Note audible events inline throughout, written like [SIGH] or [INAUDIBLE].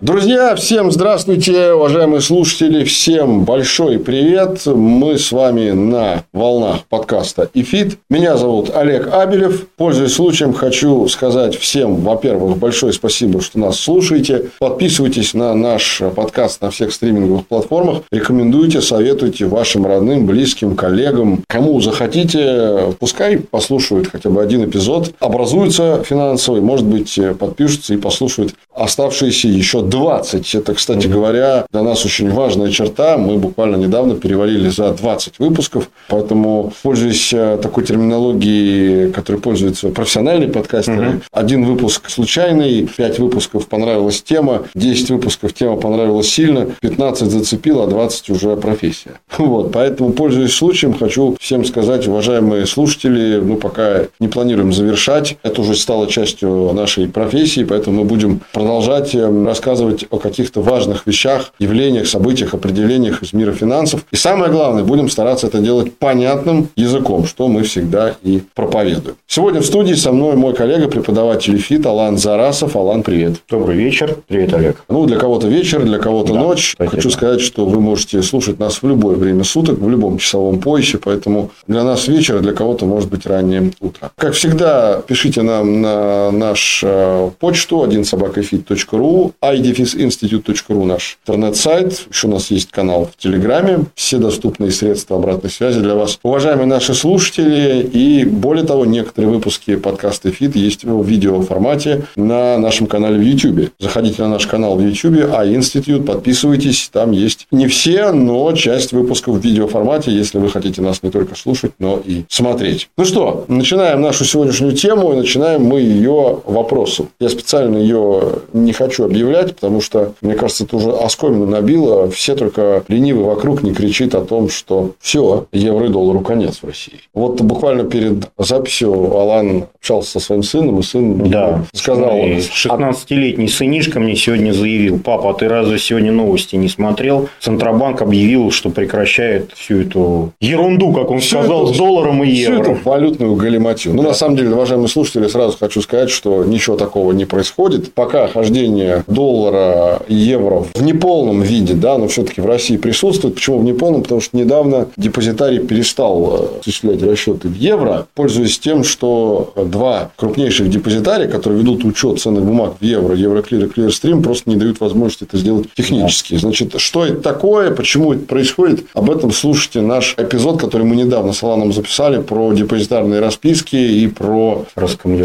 Друзья, всем здравствуйте, уважаемые слушатели, всем большой привет. Мы с вами на волнах подкаста «Ифит». Меня зовут Олег Абелев. Пользуясь случаем, хочу сказать всем, во-первых, большое спасибо, что нас слушаете. Подписывайтесь на наш подкаст на всех стриминговых платформах. Рекомендуйте, советуйте вашим родным, близким, коллегам. Кому захотите, пускай послушают хотя бы один эпизод. Образуются финансовый, может быть, подпишутся и послушают оставшиеся еще 20. Это, кстати говоря, для нас очень важная черта. Мы буквально недавно перевалили за 20 выпусков. Поэтому, пользуясь э, такой терминологией, которой пользуются профессиональные подкастеры, угу. один выпуск случайный, 5 выпусков понравилась тема, 10 выпусков тема понравилась сильно, 15 зацепила, а 20 уже профессия. [LAUGHS] Вот. Поэтому, пользуясь случаем, хочу всем сказать, уважаемые слушатели, мы пока не планируем завершать. Это уже стало частью нашей профессии, поэтому мы будем продолжать э, рассказывать рассказывать о каких-то важных вещах, явлениях, событиях, определениях из мира финансов. И самое главное, будем стараться это делать понятным языком, что мы всегда и проповедуем. Сегодня в студии со мной мой коллега, преподаватель ФИТ Алан Зарасов. Алан, привет. Добрый вечер. Привет, Олег. Ну, для кого-то вечер, для кого-то да, ночь. Спасибо. Хочу сказать, что вы можете слушать нас в любое время суток, в любом часовом поясе, поэтому для нас вечер, а для кого-то может быть раннее утро. Как всегда, пишите нам на наш э, почту 1собакафит.ру, ID defisinstitute.ru наш интернет-сайт. Еще у нас есть канал в Телеграме. Все доступные средства обратной связи для вас. Уважаемые наши слушатели, и более того, некоторые выпуски подкаста «Фит» есть в видео формате на нашем канале в YouTube. Заходите на наш канал в YouTube, а институт, подписывайтесь. Там есть не все, но часть выпусков в видео формате, если вы хотите нас не только слушать, но и смотреть. Ну что, начинаем нашу сегодняшнюю тему, и начинаем мы ее вопросом. Я специально ее не хочу объявлять, потому что, мне кажется, это уже оскомину набило. Все только ленивый вокруг не кричит о том, что все, евро и доллару конец в России. Вот буквально перед записью Алан общался со своим сыном, и сын да. сказал... 16-летний сынишка мне сегодня заявил, папа, а ты разве сегодня новости не смотрел? Центробанк объявил, что прекращает всю эту ерунду, как он всю сказал, эту, с долларом и евро. Всю эту валютную галиматью. Ну, да. на самом деле, уважаемые слушатели, сразу хочу сказать, что ничего такого не происходит. Пока хождение доллара доллара, евро в неполном виде, да, но все-таки в России присутствует. Почему в неполном? Потому что недавно депозитарий перестал э, осуществлять расчеты в евро, пользуясь тем, что два крупнейших депозитария, которые ведут учет ценных бумаг в евро, Евроклир и Клирстрим, просто не дают возможности это сделать технически. Значит, что это такое, почему это происходит, об этом слушайте наш эпизод, который мы недавно с Аланом записали про депозитарные расписки и про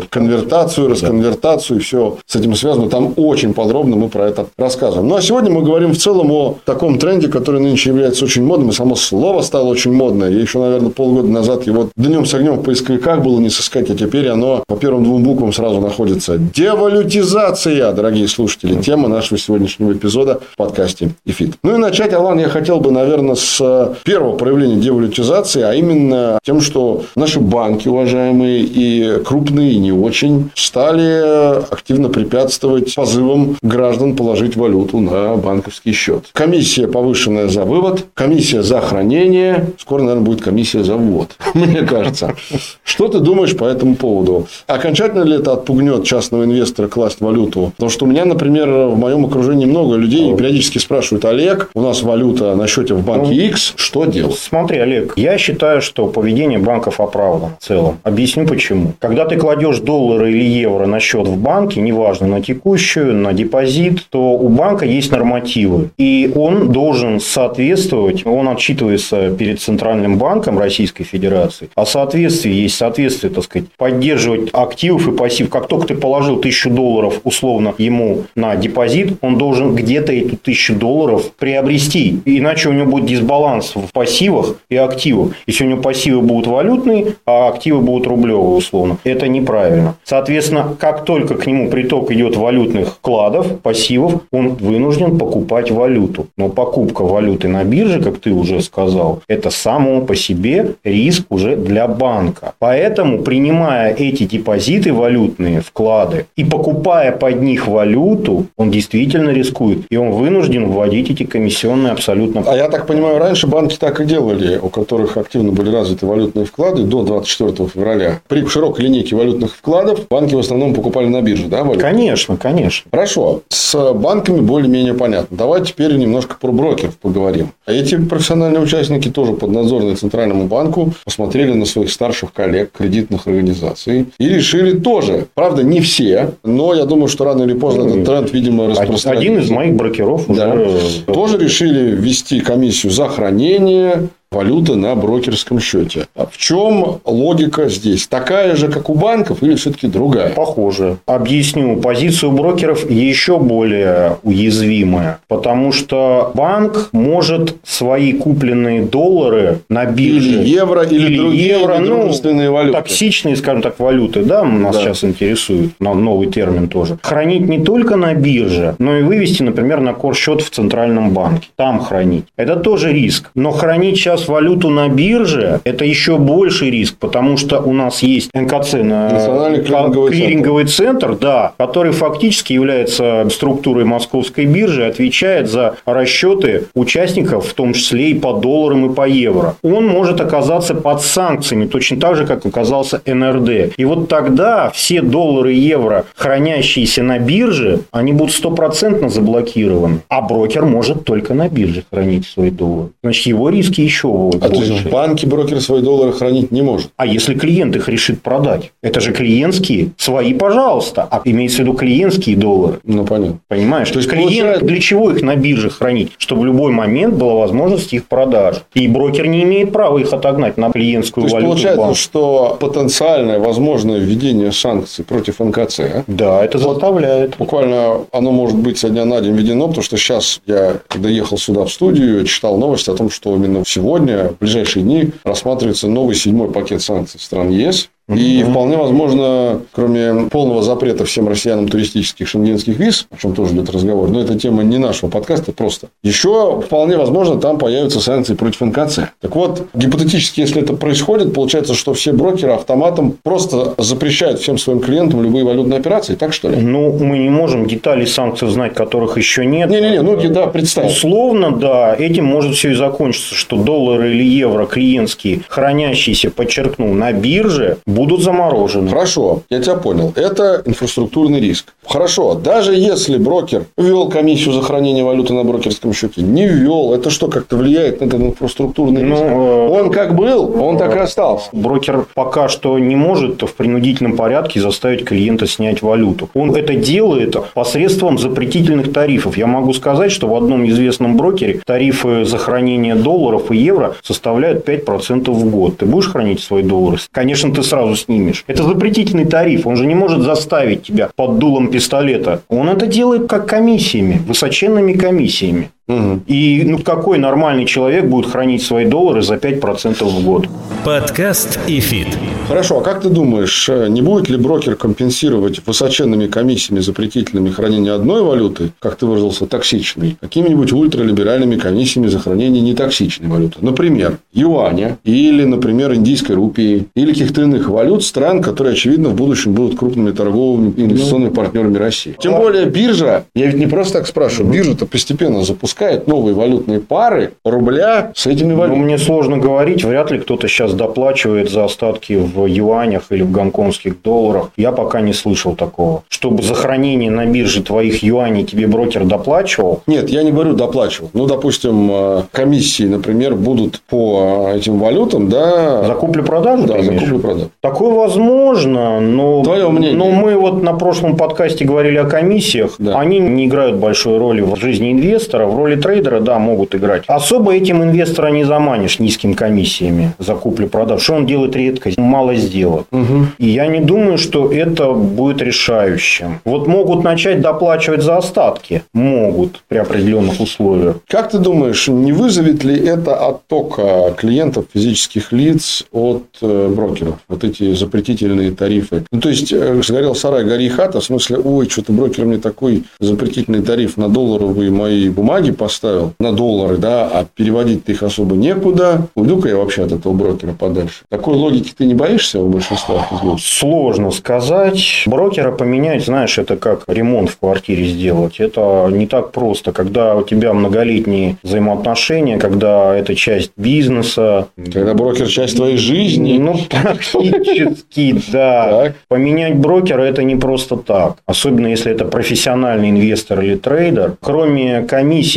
конвертацию, расконвертацию и все с этим связано. Там очень подробно мы про это рассказываем. Ну, а сегодня мы говорим в целом о таком тренде, который нынче является очень модным, и само слово стало очень модное. Я еще, наверное, полгода назад его днем с огнем в поисковиках было не сыскать, а теперь оно по первым двум буквам сразу находится. Девалютизация, дорогие слушатели, тема нашего сегодняшнего эпизода в подкасте «Эфит». Ну и начать, Алан, я хотел бы, наверное, с первого проявления девалютизации, а именно тем, что наши банки, уважаемые, и крупные, и не очень, стали активно препятствовать позывам граждан обязан положить валюту на банковский счет. Комиссия повышенная за вывод, комиссия за хранение, скоро, наверное, будет комиссия за ввод, [LAUGHS] мне кажется. Что ты думаешь по этому поводу? Окончательно ли это отпугнет частного инвестора класть валюту? Потому что у меня, например, в моем окружении много людей периодически спрашивают, Олег, у нас валюта на счете в банке X, что делать? Смотри, Олег, я считаю, что поведение банков оправдано в целом. Объясню почему. Когда ты кладешь доллары или евро на счет в банке, неважно, на текущую, на депозит, говорит, что у банка есть нормативы, и он должен соответствовать, он отчитывается перед Центральным банком Российской Федерации, а соответствие есть соответствие, так сказать, поддерживать активов и пассив. Как только ты положил тысячу долларов условно ему на депозит, он должен где-то эту тысячу долларов приобрести, иначе у него будет дисбаланс в пассивах и активах. Если у него пассивы будут валютные, а активы будут рублевые условно, это неправильно. Соответственно, как только к нему приток идет валютных вкладов, пассивов он вынужден покупать валюту. Но покупка валюты на бирже, как ты уже сказал, это само по себе риск уже для банка. Поэтому, принимая эти депозиты валютные, вклады, и покупая под них валюту, он действительно рискует. И он вынужден вводить эти комиссионные абсолютно. А я так понимаю, раньше банки так и делали, у которых активно были развиты валютные вклады до 24 февраля. При широкой линейке валютных вкладов банки в основном покупали на бирже, да, валюту? Конечно, конечно. Хорошо. С банками более-менее понятно. Давай теперь немножко про брокеров поговорим. Эти профессиональные участники тоже поднадзорные Центральному банку посмотрели на своих старших коллег кредитных организаций и решили тоже, правда, не все, но я думаю, что рано или поздно этот тренд, видимо, распространится. Один из моих брокеров уже... Да. Тоже решили ввести комиссию за хранение, валюты на брокерском счете. А в чем логика здесь? Такая же, как у банков, или все-таки другая? Похоже. Объясню. Позицию брокеров еще более уязвимая. Потому что банк может свои купленные доллары на бирже... Или евро, или, или другие евро, ну, валюты. Токсичные, скажем так, валюты. Да, нас да. сейчас интересует. Новый термин тоже. Хранить не только на бирже, но и вывести, например, на корсчет в Центральном банке. Там хранить. Это тоже риск. Но хранить сейчас валюту на бирже, это еще больший риск, потому что у нас есть НКЦ, Национальный клиринговый, клиринговый центр. центр, да, который фактически является структурой московской биржи, отвечает за расчеты участников, в том числе и по долларам, и по евро. Он может оказаться под санкциями, точно так же, как оказался НРД. И вот тогда все доллары и евро, хранящиеся на бирже, они будут стопроцентно заблокированы. А брокер может только на бирже хранить свои доллары. Значит, его риски еще будет а больше. то есть в банке брокер свои доллары хранить не может? А если клиент их решит продать? Это же клиентские. Свои, пожалуйста. А имеется в виду клиентские доллары. Ну, понятно. Понимаешь? То есть, клиент, получается... для чего их на бирже хранить? Чтобы в любой момент была возможность их продажи. И брокер не имеет права их отогнать на клиентскую То есть, валюту. Получается, банка. что потенциальное возможное введение санкций против НКЦ. А? Да, это вот заставляет. Буквально оно может быть со дня на день введено, потому что сейчас я, когда ехал сюда в студию, читал новости о том, что именно сегодня, в ближайшие дни, рассматривается новый седьмой пакет санкций стран ЕС, и вполне возможно, кроме полного запрета всем россиянам туристических шенгенских виз, о чем тоже идет разговор, но это тема не нашего подкаста просто, еще вполне возможно там появятся санкции против НКЦ. Так вот, гипотетически, если это происходит, получается, что все брокеры автоматом просто запрещают всем своим клиентам любые валютные операции, так что ли? Ну, мы не можем деталей санкций знать, которых еще нет. Не-не-не, ну да, представь. Условно, да, этим может все и закончиться, что доллары или евро клиентские, хранящиеся, подчеркну, на бирже, будут заморожены. Хорошо, я тебя понял. Это инфраструктурный риск. Хорошо, даже если брокер ввел комиссию за хранение валюты на брокерском счете, не ввел, это что, как-то влияет на этот инфраструктурный риск? Ну, он как был, он так и остался. Брокер пока что не может в принудительном порядке заставить клиента снять валюту. Он это делает посредством запретительных тарифов. Я могу сказать, что в одном известном брокере тарифы за хранение долларов и евро составляют 5% в год. Ты будешь хранить свои доллары? Конечно, ты сразу сразу снимешь. Это запретительный тариф. Он же не может заставить тебя под дулом пистолета. Он это делает как комиссиями, высоченными комиссиями. Угу. И ну, какой нормальный человек будет хранить свои доллары за 5% в год? Подкаст ИФИТ. Хорошо, а как ты думаешь, э, не будет ли брокер компенсировать высоченными комиссиями запретительными хранение одной валюты, как ты выразился, токсичной, какими-нибудь ультралиберальными комиссиями за хранение нетоксичной валюты? Например, юаня или, например, индийской рупии или каких-то иных валют стран, которые, очевидно, в будущем будут крупными торговыми инвестиционными партнерами России. Тем более биржа, я ведь не просто так спрашиваю, биржа-то постепенно запускается запускает новые валютные пары рубля с этими ну, валютами. Ну, мне сложно говорить. Вряд ли кто-то сейчас доплачивает за остатки в юанях или в гонконгских долларах. Я пока не слышал такого. Чтобы за хранение на бирже твоих юаней тебе брокер доплачивал? Нет, я не говорю доплачивал. Ну, допустим, э, комиссии, например, будут по этим валютам, да. За куплю-продажу? Да, за куплю-продажу. Такое возможно, но... Твое мнение. Но мы вот на прошлом подкасте говорили о комиссиях. Да. Они не играют большой роли в жизни инвестора. В роли трейдера, да, могут играть. Особо этим инвестора не заманишь низкими комиссиями за куплю-продажу. Что он делает редко? Мало сделок. Угу. И я не думаю, что это будет решающим. Вот могут начать доплачивать за остатки. Могут при определенных условиях. Как ты думаешь, не вызовет ли это отток клиентов физических лиц от э, брокеров? Вот эти запретительные тарифы. Ну, то есть, э, сгорел сарай, гори хата. В смысле, ой, что-то брокер мне такой запретительный тариф на долларовые мои бумаги поставил. На доллары, да, а переводить-то их особо некуда. Уйду-ка я вообще от этого брокера подальше. Такой логики ты не боишься у большинства? Сложно сказать. Брокера поменять, знаешь, это как ремонт в квартире сделать. Это не так просто. Когда у тебя многолетние взаимоотношения, когда это часть бизнеса. Когда брокер часть твоей жизни. Ну, практически, [LAUGHS] да. Поменять брокера это не просто так. Особенно если это профессиональный инвестор или трейдер. Кроме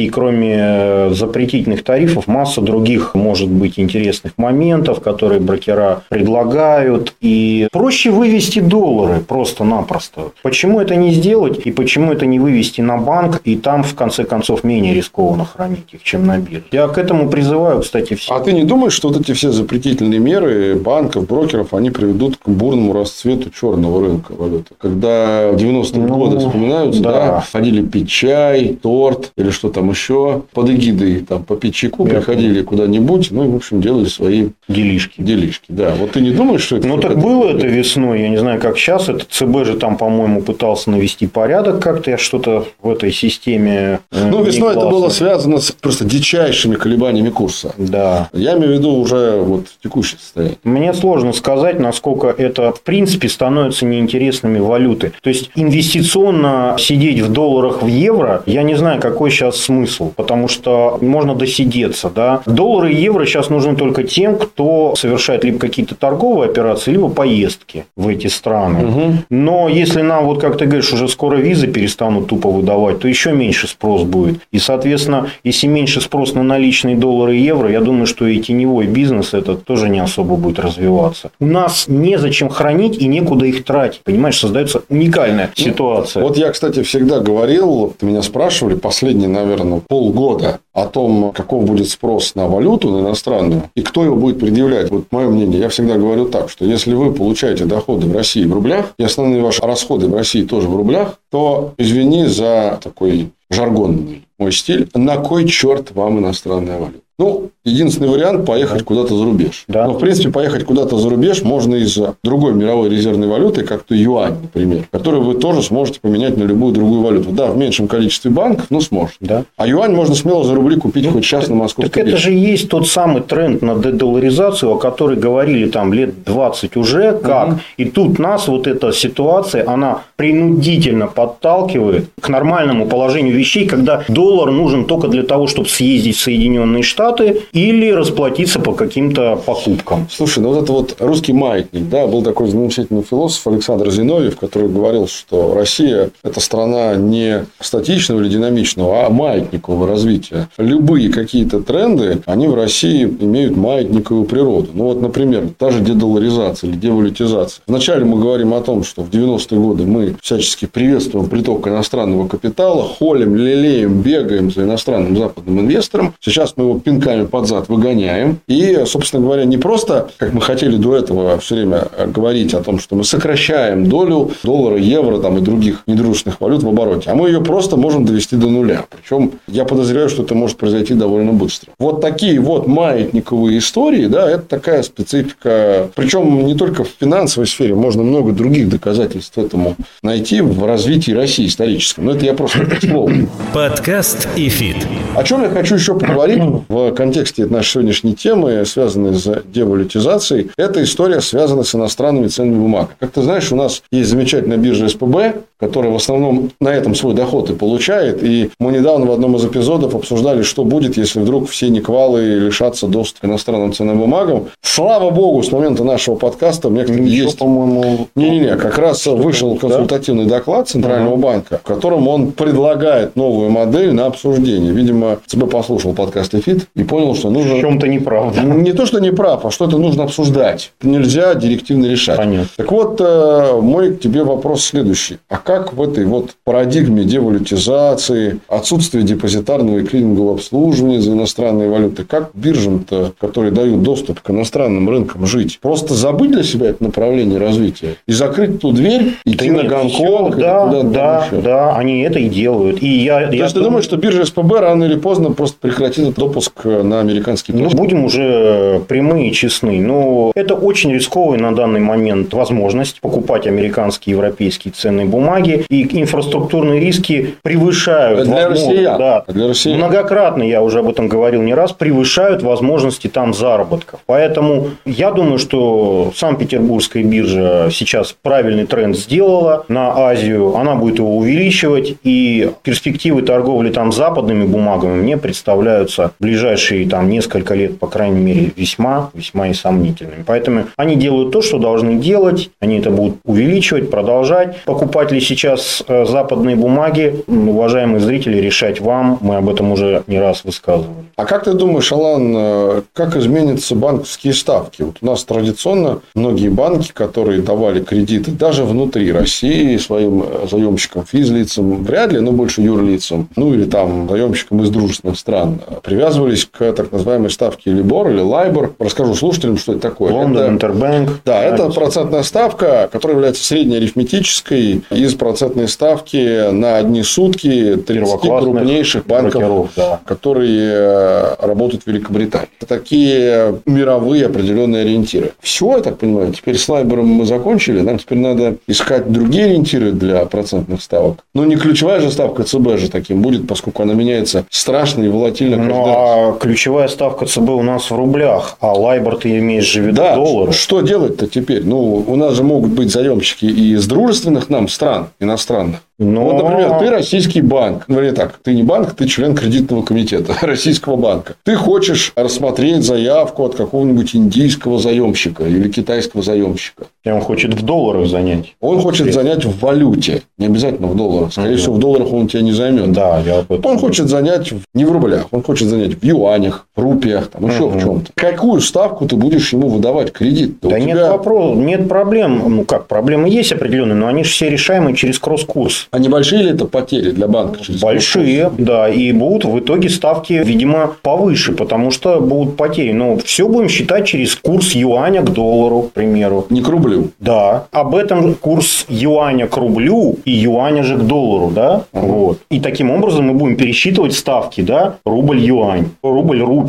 кроме э, запретительных тарифов, масса других может быть интересных моментов, которые брокера предлагают. И проще вывести доллары просто-напросто. Почему это не сделать и почему это не вывести на банк и там, в конце концов, менее рискованно хранить их, чем на бирже? Я к этому призываю, кстати, все. А ты не думаешь, что вот эти все запретительные меры банков, брокеров, они приведут к бурному расцвету черного рынка валюты? Когда в 90-е ну, годы вспоминаются, да. да, ходили пить чай, торт или что там еще, под эгидой там попить чайку, Я приходили куда-нибудь, ну и, в общем, делали свои делишки. Делишки, да. Вот ты не думаешь, что это... Ну, так было это весной, я не знаю, как сейчас. Это ЦБ же там, по-моему, пытался навести порядок как-то. Я что-то в этой системе... Э, ну, весной это было связано с просто дичайшими колебаниями курса. Да. Я имею в виду уже вот текущее состояние. Мне сложно сказать, насколько это, в принципе, становится неинтересными валюты. То есть, инвестиционно сидеть в долларах в евро, я не знаю, какой сейчас смысл. Потому что можно досидеться, да. Доллары и евро сейчас нужны только тем, кто совершает либо какие-то торговые операции, либо поездки в эти страны. Угу. Но если нам, вот как ты говоришь, уже скоро визы перестанут тупо выдавать, то еще меньше спрос будет. И, соответственно, если меньше спрос на наличные доллары и евро, я думаю, что и теневой бизнес этот тоже не особо будет развиваться. У нас незачем хранить и некуда их тратить. Понимаешь, создается уникальная ну, ситуация. Вот я, кстати, всегда говорил, меня спрашивали последние, наверное, полгода о том, каков будет спрос на валюту, на иностранную, и кто его будет предъявлять. Вот мое мнение, я всегда говорю так, что если вы получаете доходы в России в рублях, и основные ваши расходы в России тоже в рублях, то извини за такой жаргонный мой стиль, на кой черт вам иностранная валюта? Ну, единственный вариант – поехать куда-то за рубеж. Да. Но, в принципе, поехать куда-то за рубеж можно из другой мировой резервной валюты, как то юань, например, которую вы тоже сможете поменять на любую другую валюту. Да, в меньшем количестве банков, но сможете. Да. А юань можно смело за рубли купить ну, хоть сейчас так, на московской Так это же есть тот самый тренд на дедоларизацию, о которой говорили там лет 20 уже, как. Угу. И тут нас вот эта ситуация, она принудительно подталкивает к нормальному положению вещей, когда доллар нужен только для того, чтобы съездить в Соединенные Штаты или расплатиться по каким-то покупкам. Слушай, ну вот это вот русский маятник, да, был такой замечательный философ Александр Зиновьев, который говорил, что Россия – это страна не статичного или динамичного, а маятникового развития. Любые какие-то тренды, они в России имеют маятниковую природу. Ну, вот, например, та же дедоларизация или девалютизация. Вначале мы говорим о том, что в 90-е годы мы всячески приветствуем приток иностранного капитала, холим, лелеем, бегаем за иностранным западным инвестором. Сейчас мы его пин пинками под зад выгоняем. И, собственно говоря, не просто, как мы хотели до этого все время говорить о том, что мы сокращаем долю доллара, евро там, и других недружественных валют в обороте, а мы ее просто можем довести до нуля. Причем я подозреваю, что это может произойти довольно быстро. Вот такие вот маятниковые истории, да, это такая специфика. Причем не только в финансовой сфере, можно много других доказательств этому найти в развитии России историческом. Но это я просто к слову. Подкаст ИФИТ. О чем я хочу еще поговорить в в контексте нашей сегодняшней темы, связанной с девалютизацией, эта история связана с иностранными ценными бумагами. Как ты знаешь, у нас есть замечательная биржа СПБ, которая в основном на этом свой доход и получает. И мы недавно в одном из эпизодов обсуждали, что будет, если вдруг все неквалы лишатся доступа к иностранным ценным бумагам. Слава богу, с момента нашего подкаста у меня, есть... по-моему... Не-не-не, как раз вышел консультативный да? доклад Центрального ага. банка, в котором он предлагает новую модель на обсуждение. Видимо, ЦБ послушал подкаст «Эфит» и понял, что нужно... В чем-то неправда. Не то, что не прав, а что это нужно обсуждать. Нельзя директивно решать. Понятно. Так вот, э, мой к тебе вопрос следующий. А как в этой вот парадигме девалютизации, отсутствия депозитарного и клинингового обслуживания за иностранные валюты, как биржам-то, которые дают доступ к иностранным рынкам, жить? Просто забыть для себя это направление развития и закрыть ту дверь, идти да на Гонконг? Все, да, да, да, они это и делают. И я, То я есть, ты думаешь, что биржа СПБ рано или поздно просто прекратит допуск на американский Ну, будем уже прямые и честны. Но это очень рисковая на данный момент возможность покупать американские и европейские ценные бумаги. И инфраструктурные риски превышают... Для россиян. Да, для россиян. Многократно, я уже об этом говорил не раз, превышают возможности там заработков. Поэтому я думаю, что Санкт-Петербургская биржа сейчас правильный тренд сделала на Азию. Она будет его увеличивать. И перспективы торговли там западными бумагами мне представляются в ближайшие там несколько лет, по крайней мере, весьма, весьма и сомнительными. Поэтому они делают то, что должны делать. Они это будут увеличивать, продолжать. Покупать ли сейчас э, западные бумаги, уважаемые зрители, решать вам. Мы об этом уже не раз высказывали. А как ты думаешь, Алан, э, как изменятся банковские ставки? Вот у нас традиционно многие банки, которые давали кредиты даже внутри России своим э, заемщикам, физлицам, вряд ли, но больше юрлицам, ну или там заемщикам из дружественных стран, привязывались к так называемой ставке Либор или Лайбор. Расскажу слушателям, что это такое. Лондон, Интербанк. Да, это процентная ставка, которая является среднеарифметической из процентной ставки на одни сутки 30 крупнейших банков, да. которые э, работают в Великобритании. Это такие мировые определенные ориентиры. Все, я так понимаю, теперь с Лайбором мы закончили. Нам теперь надо искать другие ориентиры для процентных ставок. Но не ключевая же ставка ЦБ же таким будет, поскольку она меняется страшно и волатильно ну, а ключевая ставка ЦБ у нас в рублях, а Лайбор ты имеешь в виду да, доллары. Что делать-то теперь? Ну, у нас же могут быть заемщики и из дружественных нам стран иностранных. Но... Вот, например, ты российский банк. Ну, или так, ты не банк, ты член кредитного комитета [LAUGHS] российского банка. Ты хочешь рассмотреть заявку от какого-нибудь индийского заемщика или китайского заемщика. И он хочет в долларах занять. Он хочет занять в валюте. Не обязательно в долларах. Скорее всего, в долларах он тебя не займет. Да, я об этом. Он хочет занять не в рублях. Он хочет занять в юанях, рупиях, там, еще угу. в чем-то. Какую ставку ты будешь ему выдавать кредит? Да, да нет тебя... нет проблем. Ну как, проблемы есть определенные, но они же все решаемые через кросс-курс. А небольшие ли это потери для банка? Большие, да. И будут в итоге ставки, видимо, повыше, потому что будут потери. Но все будем считать через курс юаня к доллару, к примеру. Не к рублю. Да. Об этом курс юаня к рублю и юаня же к доллару, да? Угу. Вот. И таким образом мы будем пересчитывать ставки, да? Рубль-юань.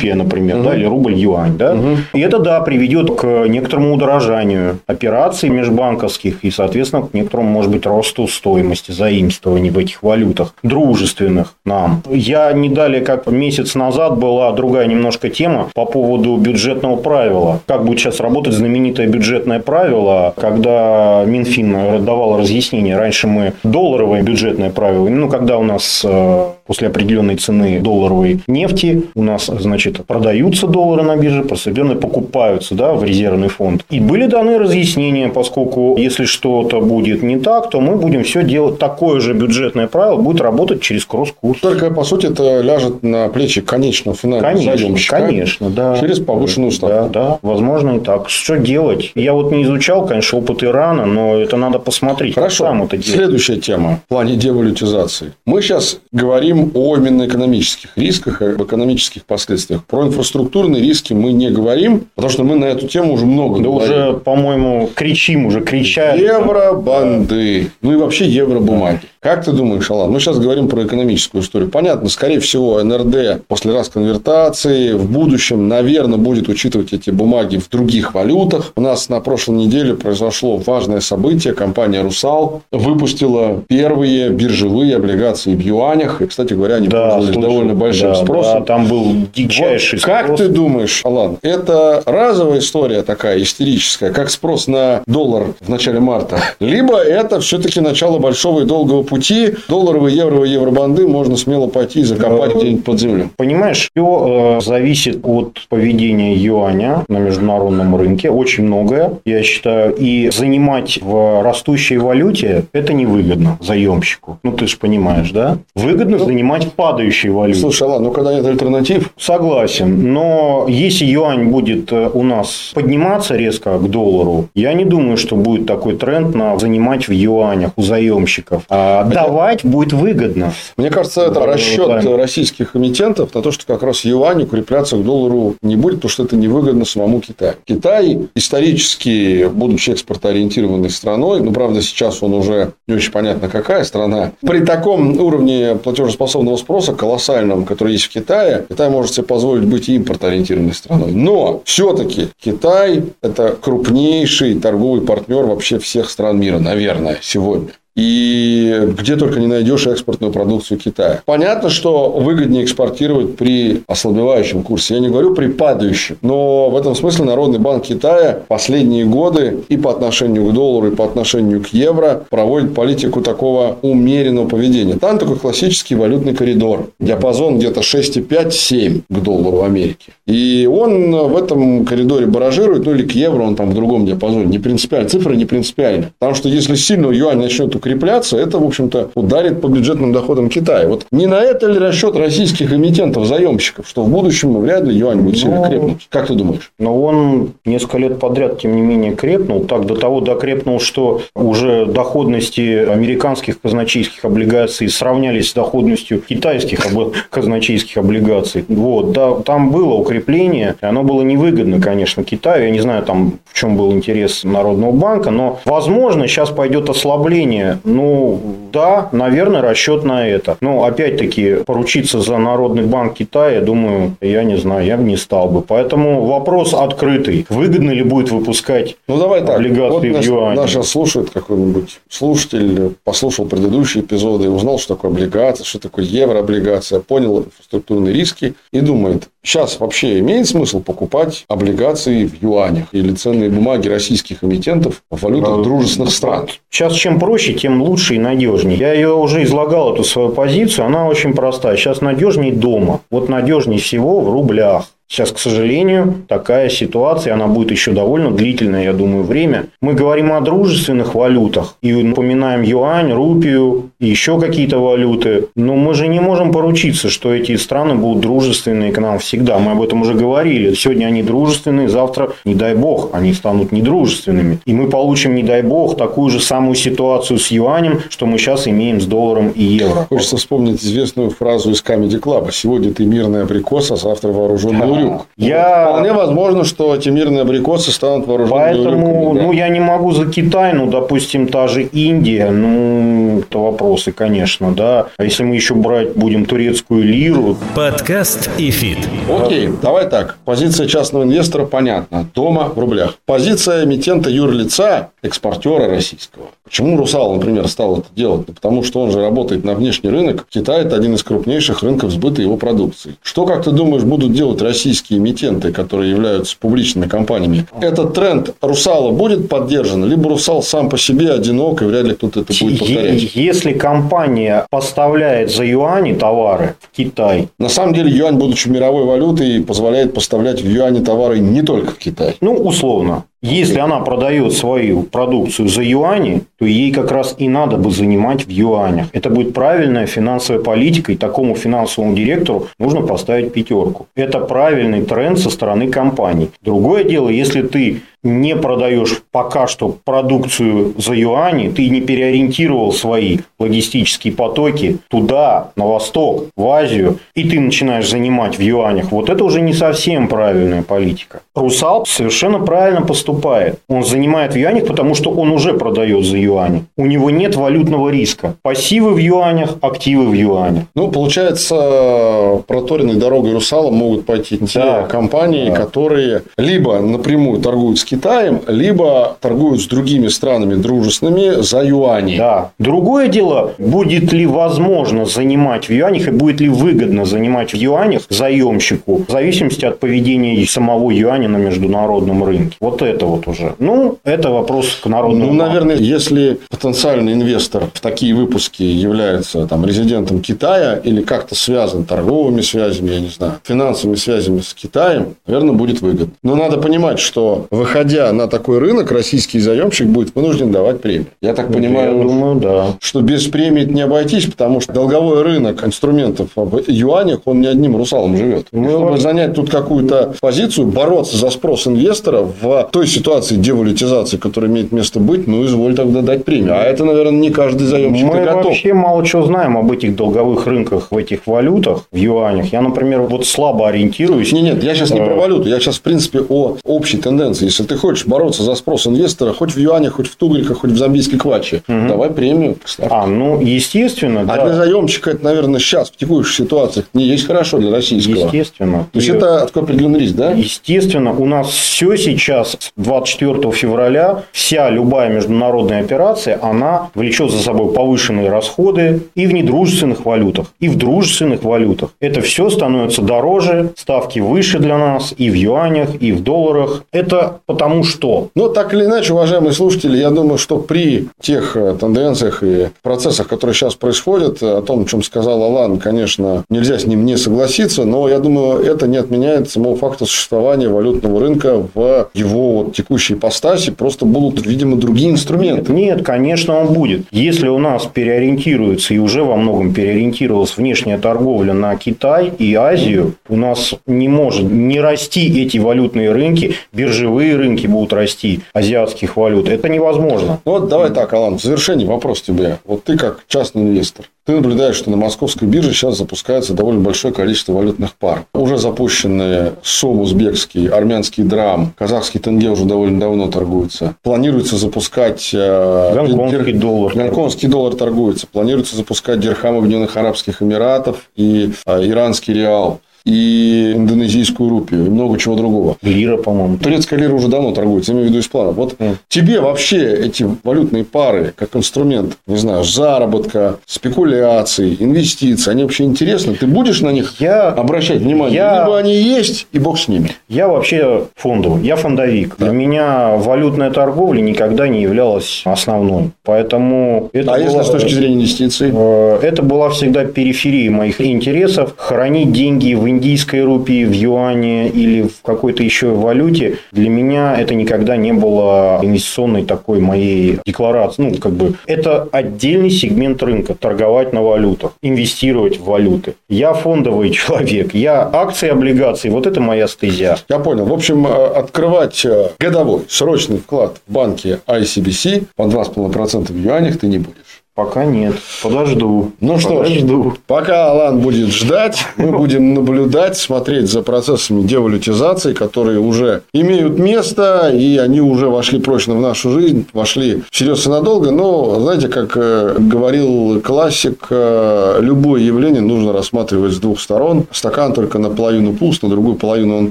Рубль-рупия, например, угу. да? Или рубль-юань, да? Угу. И это, да, приведет к некоторому удорожанию операций межбанковских и, соответственно, к некоторому, может быть, росту стоимости заимствований в этих валютах, дружественных нам. Я не далее, как месяц назад была другая немножко тема по поводу бюджетного правила. Как будет сейчас работать знаменитое бюджетное правило, когда Минфин давал разъяснение. Раньше мы долларовое бюджетное правило, ну, когда у нас э, после определенной цены долларовой нефти у нас, значит, продаются доллары на бирже, постепенно покупаются да, в резервный фонд. И были даны разъяснения, поскольку если что-то будет не так, то мы будем все делать. Такое же бюджетное правило будет работать через кросс-курс. Только, по сути, это ляжет на плечи конечного финансового конечно, заемщика. Конечно, да. Через повышенную ставку. Да, да, возможно и так. Что делать? Я вот не изучал, конечно, опыт Ирана, но это надо посмотреть. Хорошо. Как это Следующая тема в плане девалютизации. Мы сейчас говорим о именно экономических рисках, об экономических последствиях. Про инфраструктурные риски мы не говорим, потому что мы на эту тему уже много да говорим. уже, по-моему, кричим, уже кричали. Евробанды. Ну и вообще евробумаги. Как ты думаешь, Алан? Мы сейчас говорим про экономическую историю. Понятно, скорее всего, НРД после расконвертации в будущем, наверное, будет учитывать эти бумаги в других валютах. У нас на прошлой неделе произошло важное событие. Компания «Русал» выпустила первые биржевые облигации в юанях. И, кстати говоря, они да, пользовались слушаю, довольно большим да, спросом. Да, там был дичайший вот спрос. Как ты думаешь, Алан, это разовая история такая истерическая, как спрос на доллар в начале марта? Либо это все-таки начало большого и долгого пути долларовые, евровые, евробанды можно смело пойти и закопать где-нибудь под землю. Понимаешь, все э, зависит от поведения юаня на международном рынке. Очень многое, я считаю. И занимать в растущей валюте – это невыгодно заемщику. Ну, ты же понимаешь, да? Выгодно ну, занимать в падающей валюте. Слушай, ладно, ну когда нет альтернатив? Согласен. Но если юань будет э, у нас подниматься резко к доллару, я не думаю, что будет такой тренд на занимать в юанях у заемщиков. А давать будет выгодно. Мне кажется, это расчет российских эмитентов на то, что как раз юань укрепляться к доллару не будет, потому что это невыгодно самому Китаю. Китай исторически, будучи экспортоориентированной страной, ну, правда, сейчас он уже не очень понятно какая страна, при таком уровне платежеспособного спроса колоссальном, который есть в Китае, Китай может себе позволить быть импортоориентированной страной. Но все-таки Китай – это крупнейший торговый партнер вообще всех стран мира, наверное, сегодня и где только не найдешь экспортную продукцию Китая. Понятно, что выгоднее экспортировать при ослабевающем курсе. Я не говорю при падающем, но в этом смысле Народный банк Китая последние годы и по отношению к доллару, и по отношению к евро проводит политику такого умеренного поведения. Там такой классический валютный коридор. Диапазон где-то 6,5-7 к доллару Америки. И он в этом коридоре баражирует, ну или к евро он там в другом диапазоне. Не принципиально. Цифры не принципиальны. Потому что если сильно юань начнет укрепляться, это, в общем-то, ударит по бюджетным доходам Китая. Вот не на это ли расчет российских эмитентов, заемщиков, что в будущем вряд ли юань будет сильно ну, крепнуть? Как ты думаешь? Но он несколько лет подряд, тем не менее, крепнул. Так до того докрепнул, что уже доходности американских казначейских облигаций сравнялись с доходностью китайских казначейских облигаций. Вот, да, там было укрепление, и оно было невыгодно, конечно, Китаю. Я не знаю, там в чем был интерес Народного банка, но, возможно, сейчас пойдет ослабление ну, да, наверное, расчет на это. Но, опять-таки, поручиться за Народный банк Китая, думаю, я не знаю, я бы не стал бы. Поэтому вопрос открытый. Выгодно ли будет выпускать ну, давай так. облигации вот в юане? Нас сейчас слушает какой-нибудь слушатель, послушал предыдущие эпизоды и узнал, что такое облигация, что такое еврооблигация, понял инфраструктурные риски и думает, Сейчас вообще имеет смысл покупать облигации в юанях или ценные бумаги российских эмитентов в валютах дружественных стран? Сейчас чем проще, тем лучше и надежнее. Я ее уже излагал, эту свою позицию, она очень простая. Сейчас надежнее дома. Вот надежнее всего в рублях. Сейчас, к сожалению, такая ситуация, она будет еще довольно длительное, я думаю, время. Мы говорим о дружественных валютах и напоминаем юань, рупию и еще какие-то валюты. Но мы же не можем поручиться, что эти страны будут дружественные к нам всегда. Мы об этом уже говорили. Сегодня они дружественные, завтра, не дай бог, они станут недружественными. И мы получим, не дай бог, такую же самую ситуацию с юанем, что мы сейчас имеем с долларом и евро. Хочется вспомнить известную фразу из Comedy Club. Сегодня ты мирный абрикос, а завтра вооруженный урюк. Я... Вполне возможно, что эти мирные абрикосы станут вооруженными Поэтому, да? ну, я не могу за Китай, ну, допустим, та же Индия, ну, это вопросы, конечно, да. А если мы еще брать будем турецкую лиру... Подкаст ИФИТ. Окей, давай так. Позиция частного инвестора понятна. Дома в рублях. Позиция эмитента юрлица, экспортера российского. Почему Русал, например, стал это делать? Да потому что он же работает на внешний рынок. Китай – это один из крупнейших рынков сбыта его продукции. Что, как ты думаешь, будут делать российские эмитенты, которые являются публичными компаниями? Этот тренд Русала будет поддержан? Либо Русал сам по себе одинок, и вряд ли кто-то это будет повторять? Если компания поставляет за юани товары в Китай... На самом деле, юань, будучи мировой валютой, позволяет поставлять в юане товары не только в Китай. Ну, условно. Если она продает свою продукцию за юани, то ей как раз и надо бы занимать в юанях. Это будет правильная финансовая политика, и такому финансовому директору нужно поставить пятерку. Это правильный тренд со стороны компании. Другое дело, если ты не продаешь пока что продукцию за юани, ты не переориентировал свои логистические потоки туда, на восток, в Азию, и ты начинаешь занимать в юанях, вот это уже не совсем правильная политика. Русал совершенно правильно поступает. Он занимает в юанях, потому что он уже продает за юани. У него нет валютного риска. Пассивы в юанях, активы в юанях. Ну, получается, проторенной дорогой Русала могут пойти те да. компании, да. которые либо напрямую торгуют с Китаем, либо торгуют с другими странами дружественными за юани. Да. Другое дело, будет ли возможно занимать в юанях и будет ли выгодно занимать в юанях заемщику в зависимости от поведения самого юаня на международном рынке. Вот это вот уже. Ну, это вопрос к народному. Ну, наверное, если потенциальный инвестор в такие выпуски является там, резидентом Китая или как-то связан торговыми связями, я не знаю, финансовыми связями с Китаем, наверное, будет выгодно. Но надо понимать, что выходя на такой рынок, российский заемщик будет вынужден давать премию. Я так понимаю, Я думаю, да. что без премии не обойтись, потому что долговой рынок инструментов в юанях, он не одним русалом живет. Мы Чтобы вообще- занять тут какую-то позицию, бороться за спрос инвестора в той ситуации девалютизации, которая имеет место быть, ну, изволь тогда дать премию. А это, наверное, не каждый заемщик Мы готов. вообще мало чего знаем об этих долговых рынках в этих валютах, в юанях. Я, например, вот слабо ориентируюсь. Не, нет, я сейчас не Э. про валюту, я сейчас, в принципе, о общей тенденции. Если ты хочешь бороться за спрос инвестора, хоть в юанях, хоть в тугриках, хоть в зомбийской кваче, давай премию. поставь. А, ну, естественно, А да. для заемщика это, наверное, сейчас, в текущих ситуациях, не есть хорошо для российского. Естественно. То есть, И- это такой определенный риск, да? Естественно, у нас все сейчас, с 24 февраля, вся любая международная операция, она влечет за собой повышенные расходы и в недружественных валютах, и в дружественных валютах. Это все становится дороже, ставки выше для нас и в юанях, и в долларах. Это потому что Но так или иначе, уважаемые слушатели, я думаю, что при тех э, тенденциях и процессах, которые сейчас происходят, э, о том, о чем сказал Алан, конечно, нельзя с ним не согласиться, но я думаю, это не отменяет самого факта существования валютного рынка в его вот текущей ипостаси, просто будут, видимо, другие инструменты. Нет, конечно, он будет. Если у нас переориентируется и уже во многом переориентировалась внешняя торговля на Китай и Азию, у нас не может не расти эти валютные рынки, биржевые рынки будут расти азиатских валют. Это невозможно. Ну, Вот давай так, Алан, в завершении вопрос тебе. Вот ты как частный инвестор, ты наблюдаешь, что на московской бирже сейчас запускается довольно большое количество валютных пар. Уже запущены сом узбекский, армянский драм, казахский тенге уже довольно давно торгуются. Планируется запускать... э, Гонконгский дир- доллар. Гонконгский доллар торгуется. Планируется запускать дирхам Объединенных Арабских Эмиратов и э, иранский реал и индонезийскую рупию, и много чего другого. Лира, по-моему. Турецкая лира уже давно торгуется, я имею в виду из плана. Вот Мгм. тебе вообще эти валютные пары, как инструмент, не знаю, заработка, спекуляций, инвестиций, они вообще интересны? Ты будешь на них Я, обращать внимание? Я- Либо они есть, и бог с ними. я вообще фондовый, я фондовик. Для меня валютная торговля никогда не являлась основной. Поэтому это а если было- с точки зрения инвестиций? Э, Это была всегда периферия моих интересов. Хранить деньги в индийской рупии, в юане или в какой-то еще валюте, для меня это никогда не было инвестиционной такой моей декларации. Ну, как бы, это отдельный сегмент рынка. Торговать на валютах, инвестировать в валюты. Я фондовый [LAUGHS] человек. Я акции, облигации. Вот это моя стезя. Я понял. В общем, э, открывать э, годовой срочный вклад в банке ICBC по 2,5% в юанях ты не будешь. Пока нет. Подожду. Ну что ж, Подожду. пока Алан будет ждать, мы будем наблюдать, смотреть за процессами девалютизации, которые уже имеют место, и они уже вошли прочно в нашу жизнь, вошли всерьез и надолго. Но, знаете, как э, говорил классик, э, любое явление нужно рассматривать с двух сторон. Стакан только наполовину пуст, на другую половину он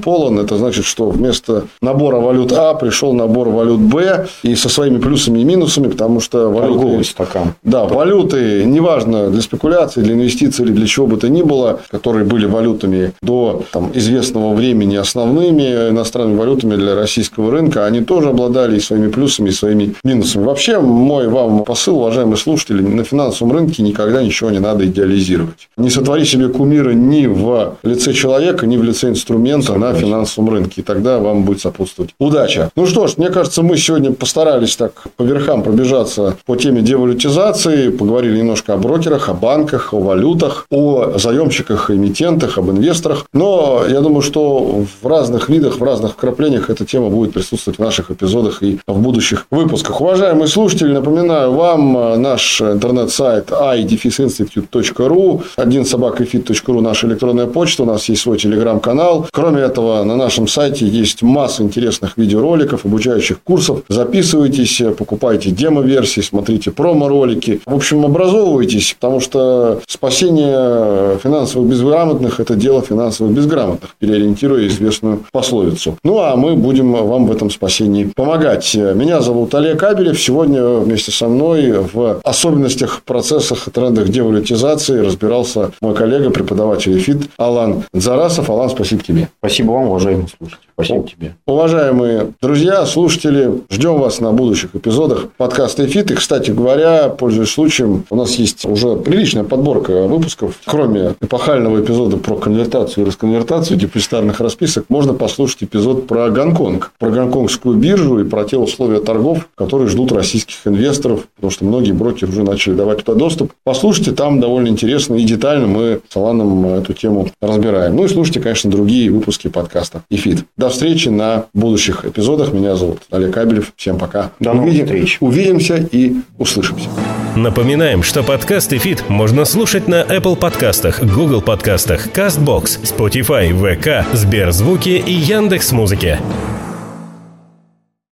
полон. Это значит, что вместо набора валют А пришел набор валют Б, и со своими плюсами и минусами, потому что валюты... Торговый стакан. Да, валюты, неважно, для спекуляции, для инвестиций или для чего бы то ни было, которые были валютами до там, известного времени основными иностранными валютами для российского рынка, они тоже обладали и своими плюсами, и своими минусами. Вообще, мой вам посыл, уважаемые слушатели, на финансовом рынке никогда ничего не надо идеализировать. Не сотвори себе кумира ни в лице человека, ни в лице инструмента на финансовом рынке. И тогда вам будет сопутствовать удача. Ну что ж, мне кажется, мы сегодня постарались так по верхам пробежаться по теме девалютизации, поговорили немножко о брокерах, о банках, о валютах, о заемщиках, эмитентах, об инвесторах. Но я думаю, что в разных видах, в разных вкраплениях эта тема будет присутствовать в наших эпизодах и в будущих выпусках. Уважаемые слушатели, напоминаю вам э, наш интернет-сайт idefиsinstitute.ru, один собакафит.ру наша электронная почта, у нас есть свой телеграм-канал. Кроме этого, на нашем сайте есть масса интересных видеороликов, обучающих курсов. Записывайтесь, покупайте демо-версии, смотрите промо-ролики, рынке. В общем, образовывайтесь, потому что спасение финансово безграмотных – это дело финансово безграмотных, переориентируя известную пословицу. Ну, а мы будем вам в этом спасении помогать. Меня зовут Олег Абелев. Сегодня вместе со мной в особенностях, процессах, трендах девалютизации разбирался мой коллега, преподаватель ИФИТ Алан Зарасов. Алан, спасибо тебе. Спасибо вам, уважаемый слушатель. Спасибо тебе. Уважаемые друзья, слушатели, ждем вас на будущих эпизодах подкаста «ИФИТ». И, кстати говоря, пользуясь случаем, у нас есть уже приличная подборка выпусков. Кроме эпохального эпизода про конвертацию и расконвертацию депозитарных расписок, можно послушать эпизод про Гонконг, про гонконгскую биржу и про те условия торгов, которые ждут российских инвесторов, потому что многие брокеры уже начали давать туда доступ. Послушайте, там довольно интересно и детально мы с Аланом эту тему разбираем. Ну и слушайте, конечно, другие выпуски подкаста «ИФИТ». До встречи на будущих эпизодах. Меня зовут Олег Кабелев. Всем пока. До новых Увидим, встреч. Увидимся и услышимся. Напоминаем, что подкаст «Эфит» можно слушать на Apple подкастах, Google подкастах, CastBox, Spotify, VK, Сберзвуки и Яндекс.Музыке.